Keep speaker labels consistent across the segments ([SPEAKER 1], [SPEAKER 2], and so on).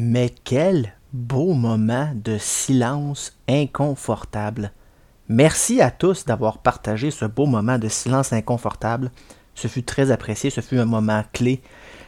[SPEAKER 1] Mais quel beau moment de silence inconfortable. Merci à tous d'avoir partagé ce beau moment de silence inconfortable. Ce fut très apprécié, ce fut un moment clé.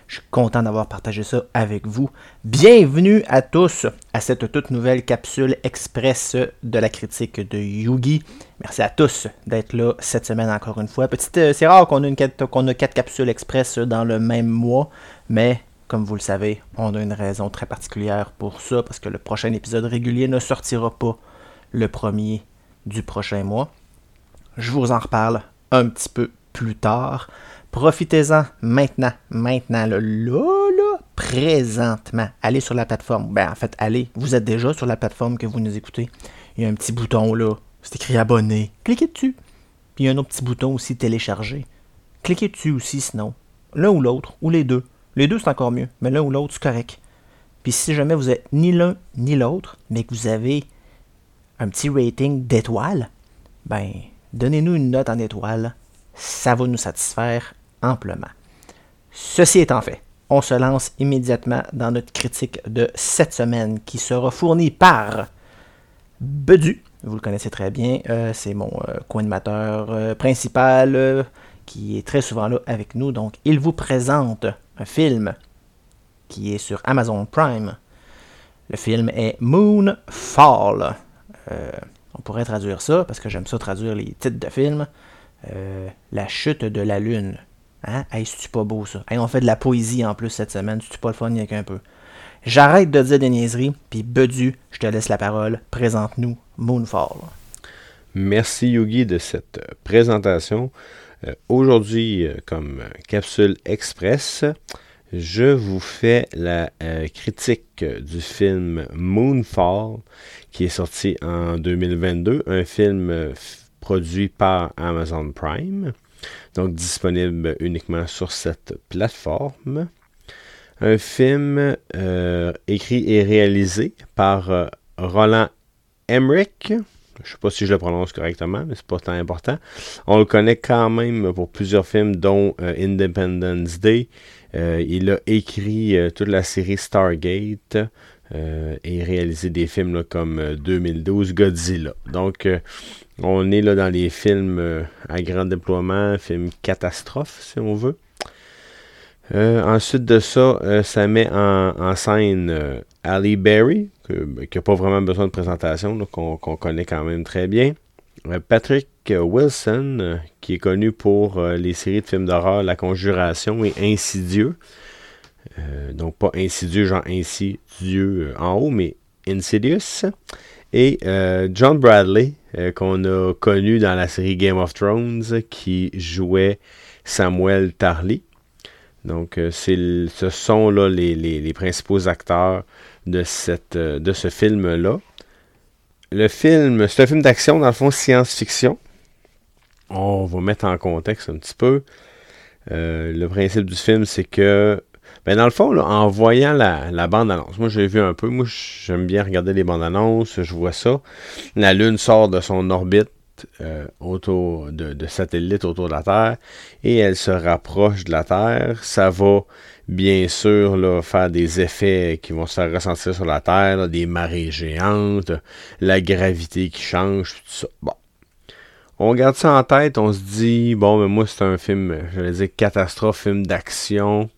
[SPEAKER 1] Je suis content d'avoir partagé ça avec vous. Bienvenue à tous à cette toute nouvelle capsule express de la critique de Yugi. Merci à tous d'être là cette semaine encore une fois. Petite, euh, c'est rare qu'on ait, qu'on a quatre capsules express dans le même mois, mais comme vous le savez, on a une raison très particulière pour ça, parce que le prochain épisode régulier ne sortira pas le premier du prochain mois. Je vous en reparle un petit peu plus tard. Profitez-en maintenant, maintenant, là, là, là, présentement. Allez sur la plateforme. Ben, en fait, allez. Vous êtes déjà sur la plateforme que vous nous écoutez. Il y a un petit bouton là. C'est écrit abonner. Cliquez dessus. Puis il y a un autre petit bouton aussi télécharger. Cliquez dessus aussi sinon. L'un ou l'autre, ou les deux. Les deux, c'est encore mieux, mais l'un ou l'autre, c'est correct. Puis si jamais vous êtes ni l'un ni l'autre, mais que vous avez un petit rating d'étoiles, ben, donnez-nous une note en étoiles. Ça va nous satisfaire amplement. Ceci étant fait, on se lance immédiatement dans notre critique de cette semaine qui sera fournie par Bedu. Vous le connaissez très bien, euh, c'est mon euh, co-animateur euh, principal qui est très souvent là avec nous. Donc, il vous présente un film qui est sur Amazon Prime. Le film est Moonfall. Euh, on pourrait traduire ça, parce que j'aime ça traduire les titres de films. Euh, la chute de la lune. Hein? Hey, c'est pas beau ça? Hey, on fait de la poésie en plus cette semaine. C'est pas le fun, a un peu. J'arrête de dire des niaiseries, puis Bedu, je te laisse la parole. Présente-nous Moonfall.
[SPEAKER 2] Merci Yogi de cette présentation. Euh, aujourd'hui, euh, comme capsule express, je vous fais la euh, critique du film Moonfall qui est sorti en 2022, un film produit par Amazon Prime, donc disponible uniquement sur cette plateforme. Un film écrit et réalisé par Roland Emmerich, je sais pas si je le prononce correctement, mais c'est pas tant important. On le connaît quand même pour plusieurs films, dont euh, Independence Day. Euh, il a écrit euh, toute la série Stargate et réalisé des films comme 2012 Godzilla. Donc, on est là dans les films à grand déploiement, films catastrophes, si on veut. ensuite de ça, ça met en, scène Ali Berry, ben, qui n'a pas vraiment besoin de présentation, qu'on connaît quand même très bien. Euh, Patrick Wilson, euh, qui est connu pour euh, les séries de films d'horreur La Conjuration et Insidieux. donc pas Insidieux, genre Insidieux en haut, mais Insidious. Et John Bradley, qu'on a connu dans la série Game of Thrones, qui jouait Samuel Tarly. Donc, ce sont là les principaux acteurs de, cette, euh, de ce film-là. Le film, c'est un film d'action, dans le fond, science-fiction. On va mettre en contexte un petit peu. Euh, le principe du film, c'est que, ben dans le fond, en voyant la, bande-annonce, moi j'ai vu un peu, moi j'aime bien regarder les bandes-annonces, je vois ça. La Lune sort de son orbite euh, autour de, satellites autour de la Terre et elle se rapproche de la Terre. Ça va bien sûr, faire des effets qui vont se ressentir sur la Terre, des marées géantes, la gravité qui change, tout ça. Bon. On garde ça en tête, on se dit, bon, mais moi, c'est un film, je vais dire, catastrophe, film d'action.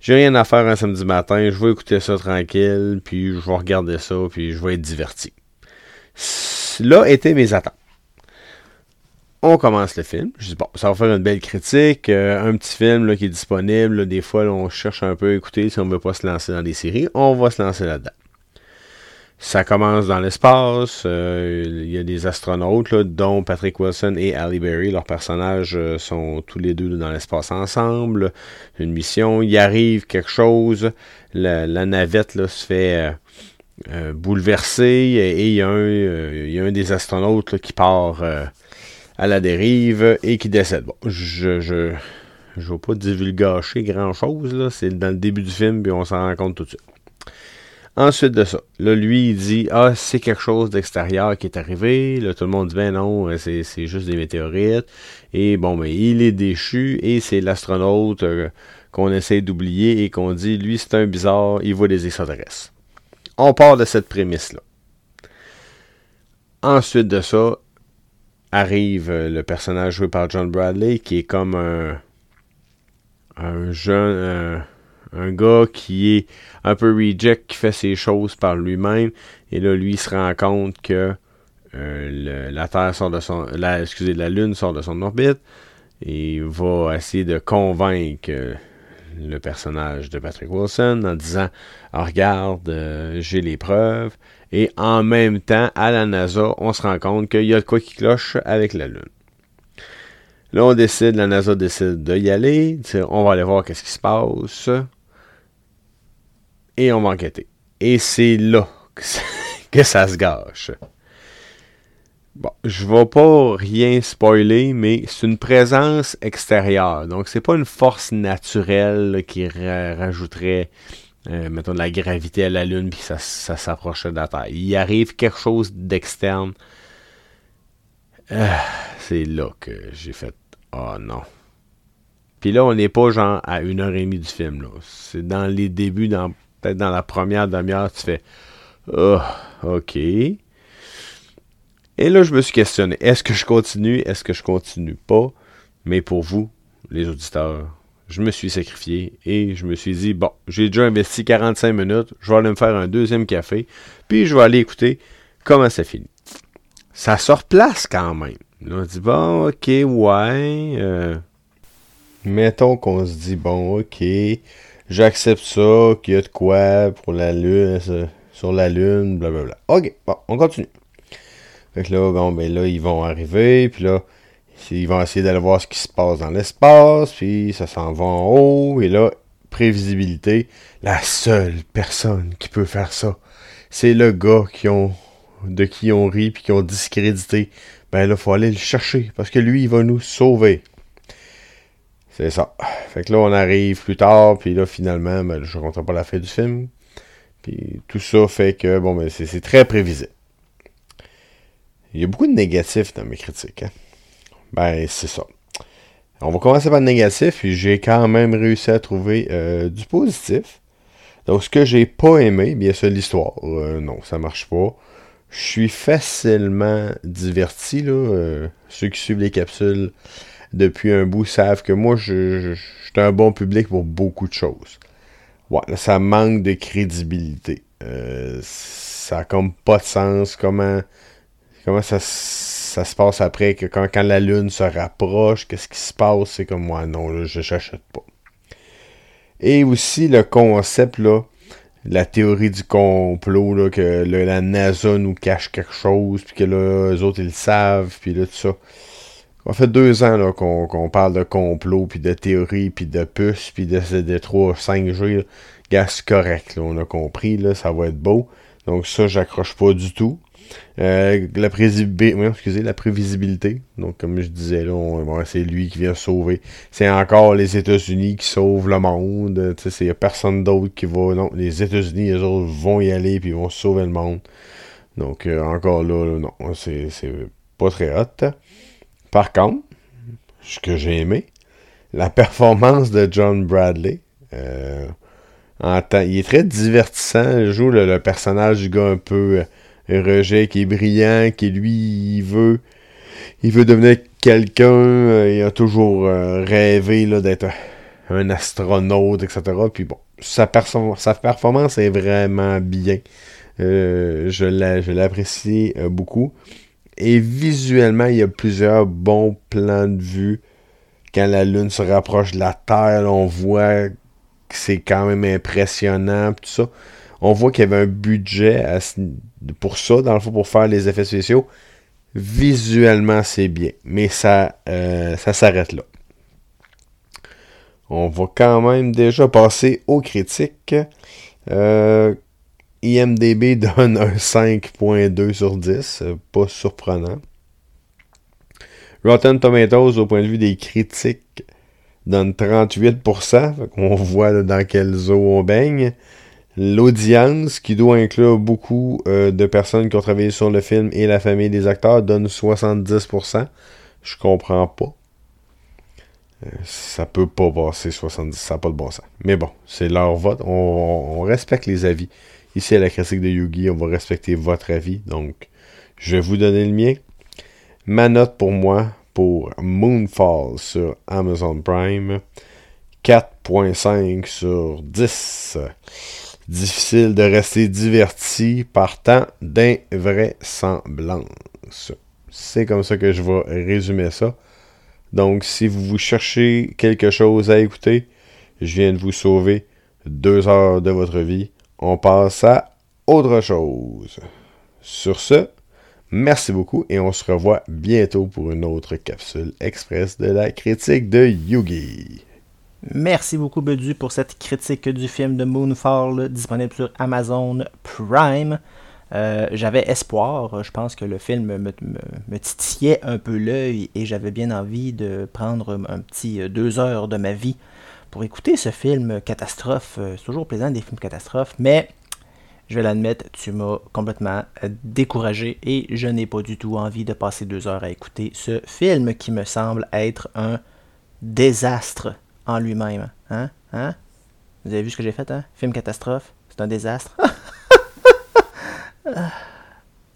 [SPEAKER 2] J'ai rien à faire un samedi matin, je vais écouter ça tranquille, puis je vais regarder ça, puis je vais être diverti. Là étaient mes attentes on commence le film. Je dis, bon, ça va faire une belle critique. Euh, un petit film là, qui est disponible. des fois, on cherche un peu à écouter si on ne veut pas se lancer dans des séries. On va se lancer là-dedans. Ça commence dans l'espace. Euh, il y a des astronautes, dont Patrick Wilson et Halle Berry. Leurs personnages euh, sont tous les deux dans l'espace ensemble. Une mission. Il arrive quelque chose. La, navette se fait bouleverser. Et il y, a un, des astronautes qui part à la dérive et qui décède. Bon, je je je vais pas divulgacher grand chose là, c'est dans le début du film puis on s'en rend compte tout de suite. Ensuite de ça, là, lui, il dit Ah, c'est quelque chose d'extérieur qui est arrivé. Là, tout le monde dit Ben non, c'est, juste des météorites. Et bon, mais ben, il est déchu et c'est l'astronaute euh, qu'on essaie d'oublier et qu'on dit lui c'est un bizarre, il voit des extraterrestres. On part de cette prémisse-là. Ensuite de ça, arrive euh, le personnage joué par John Bradley qui est comme un, un jeune, un, gars qui est un peu reject, qui fait ses choses par lui-même. Et là, lui, il se rend compte que euh, la Terre sort de son. La, excusez, la Lune sort de son orbite. Et va essayer de convaincre le personnage de Patrick Wilson en disant ah, Regarde, euh, j'ai les preuves. Et en même temps, à la NASA, on se rend compte qu'il y a de quoi qui cloche avec la Lune. Là, on décide, la NASA décide d'y aller. On va aller voir qu'est-ce qui se passe. Et on va enquêter. Et c'est là que ça, se gâche. Bon, je vais pas rien spoiler, mais c'est une présence extérieure. Donc, c'est pas une force naturelle qui rajouterait, euh, mettons, de la gravité à la Lune, puis ça, ça s'approcherait de la Terre. Il arrive quelque chose d'externe. Euh, c'est là que j'ai fait Oh non. Puis là, on n'est pas genre à une heure et demie du film. C'est dans les débuts, dans, peut-être dans la première demi-heure, tu fais Oh, ok. Et là, je me suis questionné. Est-ce que je continue? Est-ce que je continue pas? Mais pour vous, les auditeurs, je me suis sacrifié et je me suis dit, bon, j'ai déjà investi 45 minutes, je vais aller me faire un deuxième café, puis je vais aller écouter comment ça finit. Ça sort place quand même. Là, on dit, bon, ok, ouais. Euh, mettons qu'on se dit, bon, ok, j'accepte ça, qu'il y a de quoi pour la lune, sur la lune, blablabla. Ok, bon, on continue. Fait que là, bon, ben là, ils vont arriver, puis là, ils vont essayer d'aller voir ce qui se passe dans l'espace, puis ça s'en va en haut, et là, prévisibilité, la seule personne qui peut faire ça, c'est le gars qui ont, de qui on rit, puis qui ont discrédité ben là, il faut aller le chercher parce que lui, il va nous sauver. C'est ça. Fait que là, on arrive plus tard, puis là, finalement, ben, je ne raconterai pas la fin du film. Puis tout ça fait que, bon, ben, c'est très prévisible. Il y a beaucoup de négatifs dans mes critiques. Hein. Ben, c'est ça. On va commencer par le négatif, puis j'ai quand même réussi à trouver euh, du positif. Donc, ce que j'ai pas aimé, bien sûr, l'histoire. Euh, non, ça marche pas. Je suis facilement diverti. Là. Euh, ceux qui suivent les capsules depuis un bout savent que moi, je, suis un bon public pour beaucoup de choses. Ouais, ça manque de crédibilité. Ça n'a comme pas de sens. Comment, comment ça, ça se passe après que quand, quand la lune se rapproche, qu'est-ce qui se passe? C'est comme moi, non, là, je n'achète pas. Et aussi le concept là, la théorie du complot, là, que la NASA nous cache quelque chose, puis que là, eux autres, ils le savent, puis là, tout ça. Ça fait deux ans là, qu'on, parle de complot, puis de théorie, puis de puces, puis de, de 3, 5G. Gaz correct, là, on a compris, là, ça va être beau. Donc ça, j'accroche pas du tout. Euh, la, excusez, la prévisibilité. Donc, comme je disais, là, c'est lui qui vient sauver. C'est encore les États-Unis qui sauvent le monde. Il n'y a personne d'autre qui va. Non, les États-Unis, eux autres, vont y aller puis vont sauver le monde. Donc, euh, encore là, non, c'est pas très hot. Par contre, ce que j'ai aimé, la performance de John Bradley. Euh, il est très divertissant. Il joue le, personnage du gars un peu rejet qui est brillant, qui lui, il veut, il veut devenir quelqu'un, euh, il a toujours euh, rêvé d'être un astronaute, etc. Puis bon, sa, sa performance est vraiment bien. Euh, je l'apprécie beaucoup. Et visuellement, il y a plusieurs bons plans de vue. Quand la Lune se rapproche de la Terre, on voit que c'est quand même impressionnant. Tout ça. On voit qu'il y avait un budget à pour ça, dans le fond, pour faire les effets spéciaux. Visuellement, c'est bien, mais ça, euh, ça s'arrête là. On va quand même déjà passer aux critiques. Euh, IMDB donne un 5.2 sur 10, euh, pas surprenant. Rotten Tomatoes, au point de vue des critiques, donne 38%. On voit dans quel zoo on baigne. L'audience, qui doit inclure beaucoup euh, de personnes qui ont travaillé sur le film et la famille des acteurs, donne 70%. Je comprends pas. Euh, ça peut pas passer 70, ça n'a pas de bon sens. Mais bon, c'est leur vote. On, respecte les avis. Ici, à la critique de Yugi, on va respecter votre avis. Donc, je vais vous donner le mien. Ma note pour moi, pour Moonfall sur Amazon Prime, 4.5 sur 10. Difficile de rester diverti par tant d'invraisemblance. C'est comme ça que je vais résumer ça. Donc, si vous vous cherchez quelque chose à écouter, je viens de vous sauver deux heures de votre vie. On passe à autre chose. Sur ce, merci beaucoup et on se revoit bientôt pour une autre capsule express de la critique de Yugi.
[SPEAKER 1] Merci beaucoup, Bedu, pour cette critique du film de Moonfall disponible sur Amazon Prime. Euh, j'avais espoir. Je pense que le film me, titillait un peu l'œil et j'avais bien envie de prendre un petit euh, deux heures de ma vie pour écouter ce film catastrophe. Euh, c'est toujours plaisant des films catastrophes, mais je vais l'admettre, tu m'as complètement découragé et je n'ai pas du tout envie de passer deux heures à écouter ce film qui me semble être un désastre lui-même. Hein? Hein? Vous avez vu ce que j'ai fait, hein? Film catastrophe, c'est un désastre.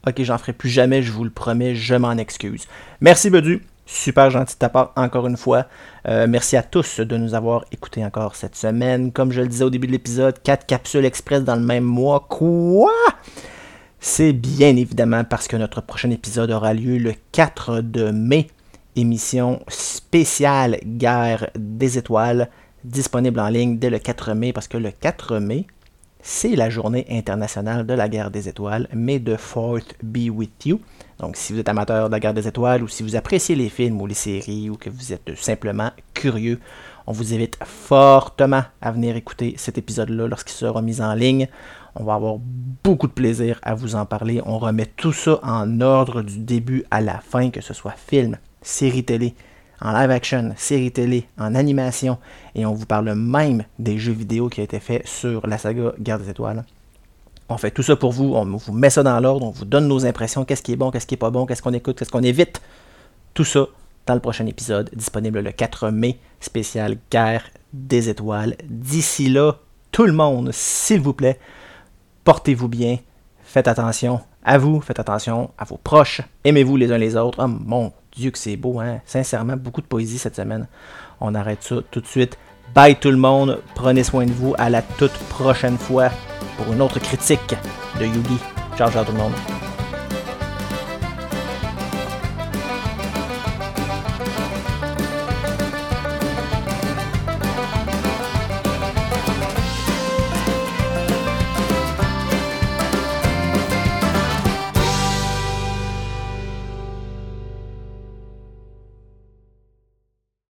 [SPEAKER 1] Ok, j'en ferai plus jamais, je vous le promets, je m'en excuse. Merci Bedu, super gentil de ta part encore une fois. Euh, merci à tous de nous avoir écoutés encore cette semaine. Comme je le disais au début de l'épisode, 4 capsules express dans le même mois. Quoi? C'est bien évidemment parce que notre prochain épisode aura lieu le 4 de mai. Émission spéciale Guerre des étoiles, disponible en ligne dès le 4 mai parce que le 4 mai, c'est la journée internationale de la guerre des étoiles, May the Fourth be with you. Donc, si vous êtes amateur de la guerre des étoiles ou si vous appréciez les films ou les séries ou que vous êtes simplement curieux, on vous invite fortement à venir écouter cet épisode-là lorsqu'il sera mis en ligne. On va avoir beaucoup de plaisir à vous en parler. On remet tout ça en ordre du début à la fin, que ce soit film, série télé, en live action, série télé, en animation, et on vous parle même des jeux vidéo qui ont été faits sur la saga Guerre des Étoiles. On fait tout ça pour vous, on vous met ça dans l'ordre, on vous donne nos impressions, qu'est-ce qui est bon, qu'est-ce qui est pas bon, qu'est-ce qu'on écoute, qu'est-ce qu'on évite. Tout ça dans le prochain épisode, disponible le 4 mai, spécial Guerre des Étoiles. D'ici là, tout le monde, s'il vous plaît, portez-vous bien, faites attention à vous, faites attention à vos proches, aimez-vous les uns les autres. Oh mon Dieu que c'est beau, hein? Sincèrement, beaucoup de poésie cette semaine. On arrête ça tout de suite. Bye tout le monde, prenez soin de vous. À la toute prochaine fois pour une autre critique de Yugi. Ciao, ciao tout le monde.